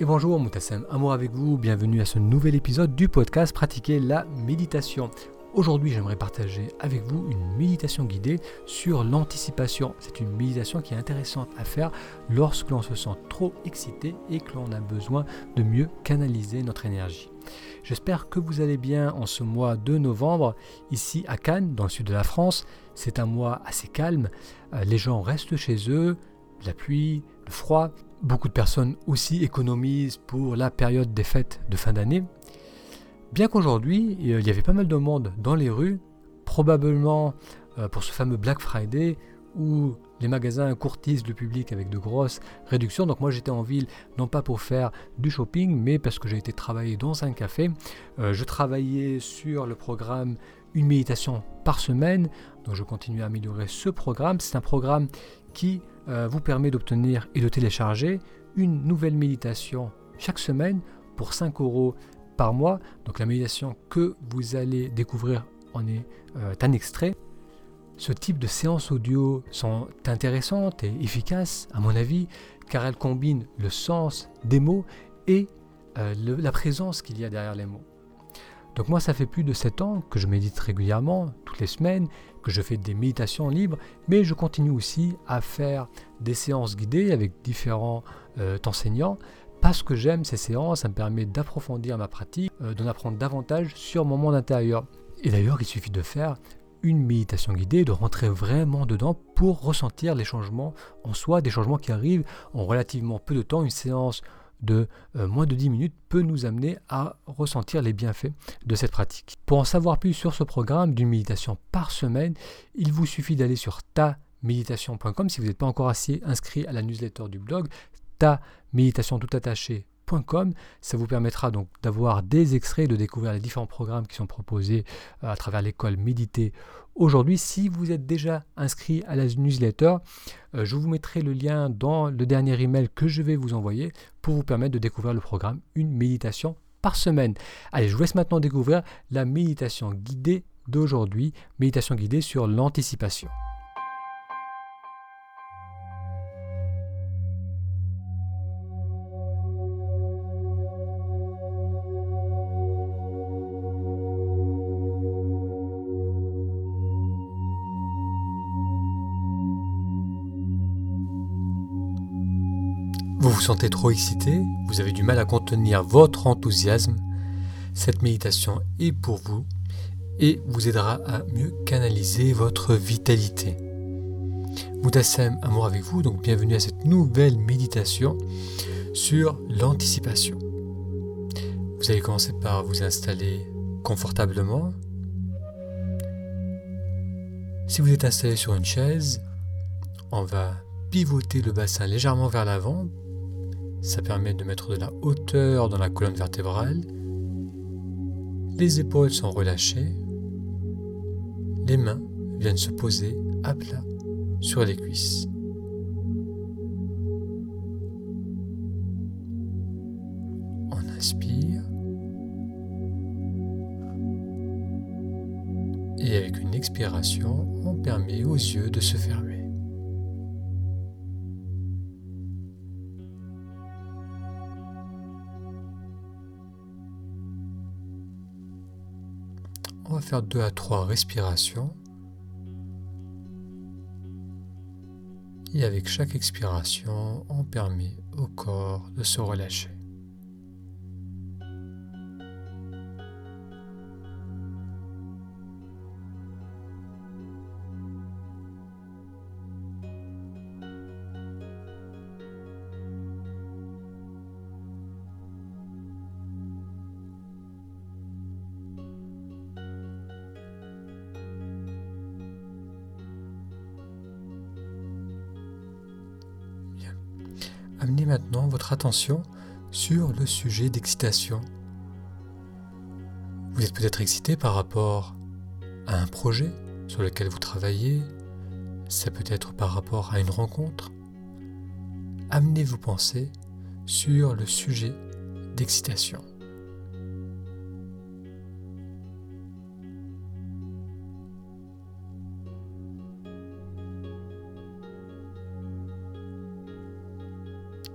Et bonjour, Moutassem, amour avec vous, bienvenue à ce nouvel épisode du podcast Pratiquer la méditation. Aujourd'hui, j'aimerais partager avec vous une méditation guidée sur l'anticipation. C'est une méditation qui est intéressante à faire lorsque l'on se sent trop excité et que l'on a besoin de mieux canaliser notre énergie. J'espère que vous allez bien en ce mois de novembre, ici à Cannes, dans le sud de la France. C'est un mois assez calme. Euh, les gens restent chez eux, la pluie, le froid. Beaucoup de personnes aussi économisent pour la période des fêtes de fin d'année. Bien qu'aujourd'hui, il y avait pas mal de monde dans les rues, probablement euh, pour ce fameux Black Friday où les magasins courtisent le public avec de grosses réductions. Donc moi j'étais en ville non pas pour faire du shopping, mais parce que j'ai été travailler dans un café. Euh, je travaillais sur le programme Une méditation par semaine. Donc je continue à améliorer ce programme. C'est un programme qui euh, vous permet d'obtenir et de télécharger une nouvelle méditation chaque semaine pour 5 euros par mois. Donc la méditation que vous allez découvrir en est euh, un extrait. Ce type de séances audio sont intéressantes et efficaces, à mon avis, car elles combinent le sens des mots et euh, la présence qu'il y a derrière les mots. Donc moi, ça fait plus de 7 ans que je médite régulièrement, toutes les semaines, que je fais des méditations libres, mais je continue aussi à faire des séances guidées avec différents euh, enseignants parce que j'aime ces séances, ça me permet d'approfondir ma pratique, euh, d'en apprendre davantage sur mon monde intérieur. Et d'ailleurs, il suffit de faire une méditation guidée, de rentrer vraiment dedans pour ressentir les changements en soi, des changements qui arrivent en relativement peu de temps. Une séance de euh, moins de 10 minutes peut nous amener à ressentir les bienfaits de cette pratique. Pour en savoir plus sur ce programme d'une méditation par semaine, il vous suffit d'aller sur taméditation.com si vous n'êtes pas encore assez inscrit à la newsletter du blog ta méditation tout Ça vous permettra donc d'avoir des extraits, de découvrir les différents programmes qui sont proposés euh, à travers l'école Méditer aujourd'hui. Si vous êtes déjà inscrit à la newsletter, euh, je vous mettrai le lien dans le dernier email que je vais vous envoyer pour vous permettre de découvrir le programme Une méditation par semaine. Allez, je vous laisse maintenant découvrir la méditation guidée d'aujourd'hui, méditation guidée sur l'anticipation. Vous vous sentez trop excité, vous avez du mal à contenir votre enthousiasme, cette méditation est pour vous et vous aidera à mieux canaliser votre vitalité. Moutassem, amour avec vous, donc bienvenue à cette nouvelle méditation sur l'anticipation. Vous allez commencer par vous installer confortablement. Si vous êtes installé sur une chaise, on va pivoter le bassin légèrement vers l'avant ça permet de mettre de la hauteur dans la colonne vertébrale. Les épaules sont relâchées. Les mains viennent se poser à plat sur les cuisses. On inspire. Et avec une expiration, on permet aux yeux de se fermer. Faire deux à trois respirations. Et avec chaque expiration, on permet au corps de se relâcher. Amenez maintenant votre attention sur le sujet d'excitation. Vous êtes peut-être excité par rapport à un projet sur lequel vous travaillez, ça peut être par rapport à une rencontre. Amenez vos pensées sur le sujet d'excitation.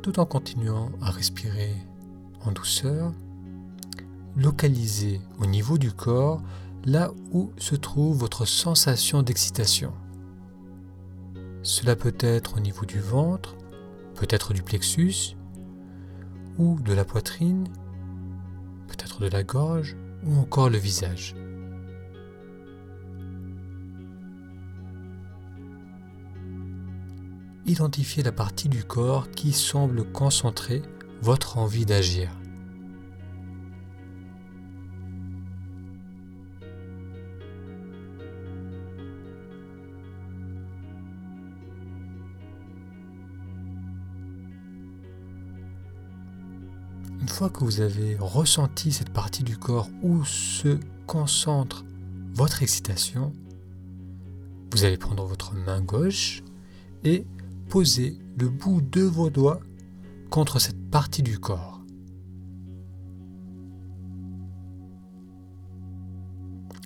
Tout en continuant à respirer en douceur, localisez au niveau du corps là où se trouve votre sensation d'excitation. Cela peut être au niveau du ventre, peut-être du plexus, ou de la poitrine, peut-être de la gorge, ou encore le visage. Identifiez la partie du corps qui semble concentrer votre envie d'agir. Une fois que vous avez ressenti cette partie du corps où se concentre votre excitation, vous allez prendre votre main gauche et poser le bout de vos doigts contre cette partie du corps.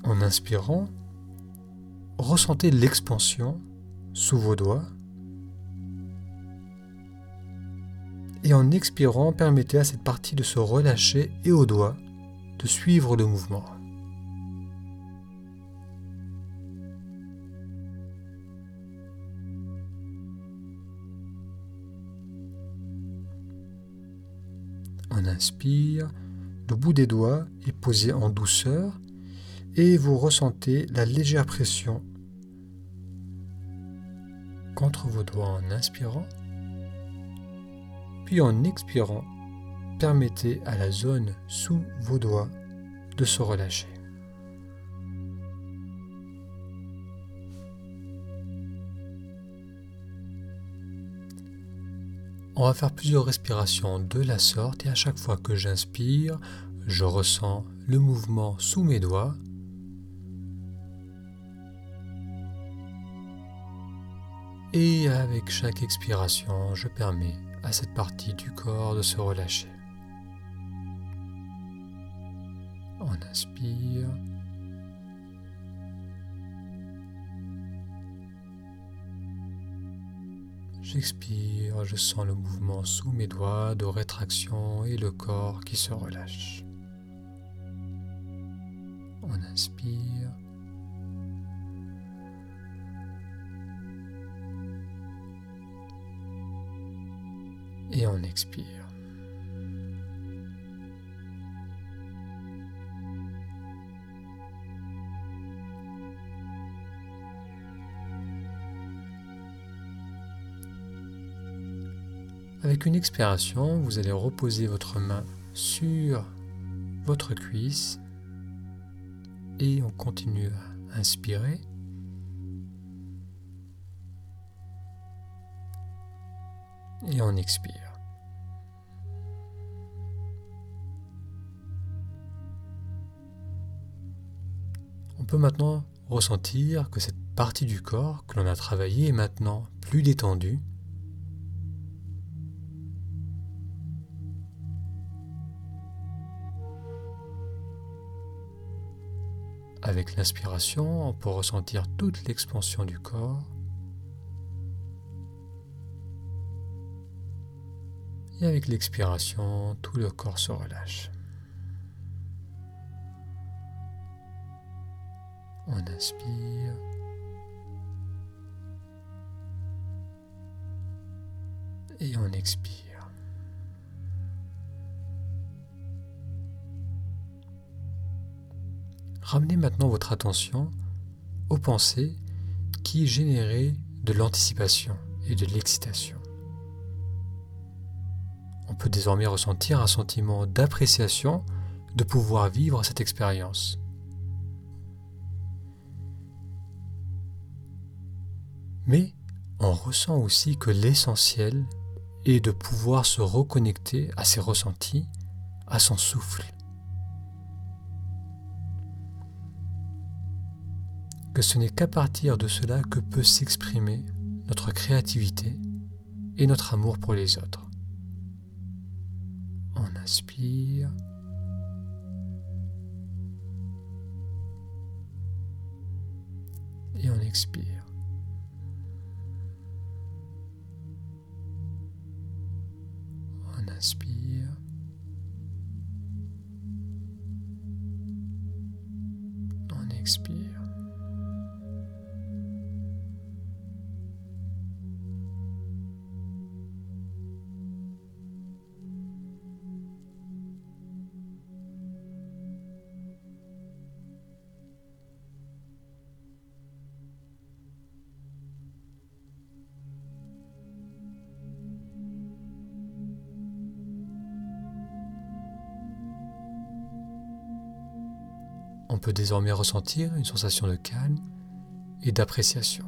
En inspirant, ressentez l'expansion sous vos doigts et en expirant, permettez à cette partie de se relâcher et aux doigts de suivre le mouvement. Inspire, le bout des doigts est posé en douceur et vous ressentez la légère pression contre vos doigts en inspirant puis en expirant, permettez à la zone sous vos doigts de se relâcher. On va faire plusieurs respirations de la sorte et à chaque fois que j'inspire, je ressens le mouvement sous mes doigts. Et avec chaque expiration, je permets à cette partie du corps de se relâcher. On inspire. J'expire, je sens le mouvement sous mes doigts de rétraction et le corps qui se relâche. On inspire. et on expire. Avec une expiration, vous allez reposer votre main sur votre cuisse et on continue à inspirer. et on expire. On peut maintenant ressentir que cette partie du corps que l'on a travaillée est maintenant plus détendue. Avec l'inspiration, on peut ressentir toute l'expansion du corps. Et avec l'expiration, tout le corps se relâche. On inspire. Et on expire. Ramenez maintenant votre attention aux pensées qui généraient de l'anticipation et de l'excitation on peut désormais ressentir un sentiment d'appréciation de pouvoir vivre cette expérience. Mais on ressent aussi que l'essentiel est de pouvoir se reconnecter à ses ressentis, à son souffle. ce n'est qu'à partir de cela que peut s'exprimer notre créativité et notre amour pour les autres. On inspire. Et on expire. On inspire. On expire. On peut désormais ressentir une sensation de calme et d'appréciation.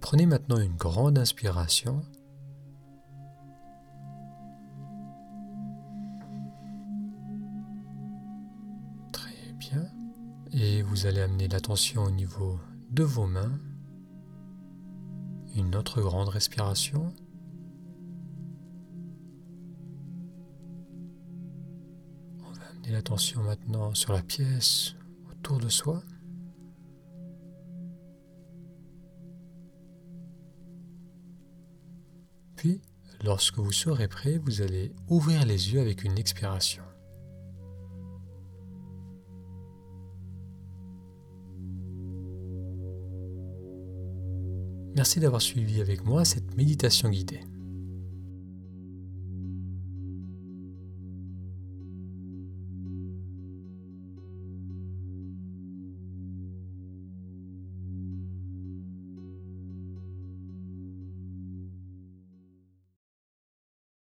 Prenez maintenant une grande inspiration. Très bien. Et vous allez amener l'attention au niveau de vos mains. Une autre grande respiration. On va amener l'attention maintenant sur la pièce autour de soi. Puis, lorsque vous serez prêt, vous allez ouvrir les yeux avec une expiration. Merci d'avoir suivi avec moi cette méditation guidée.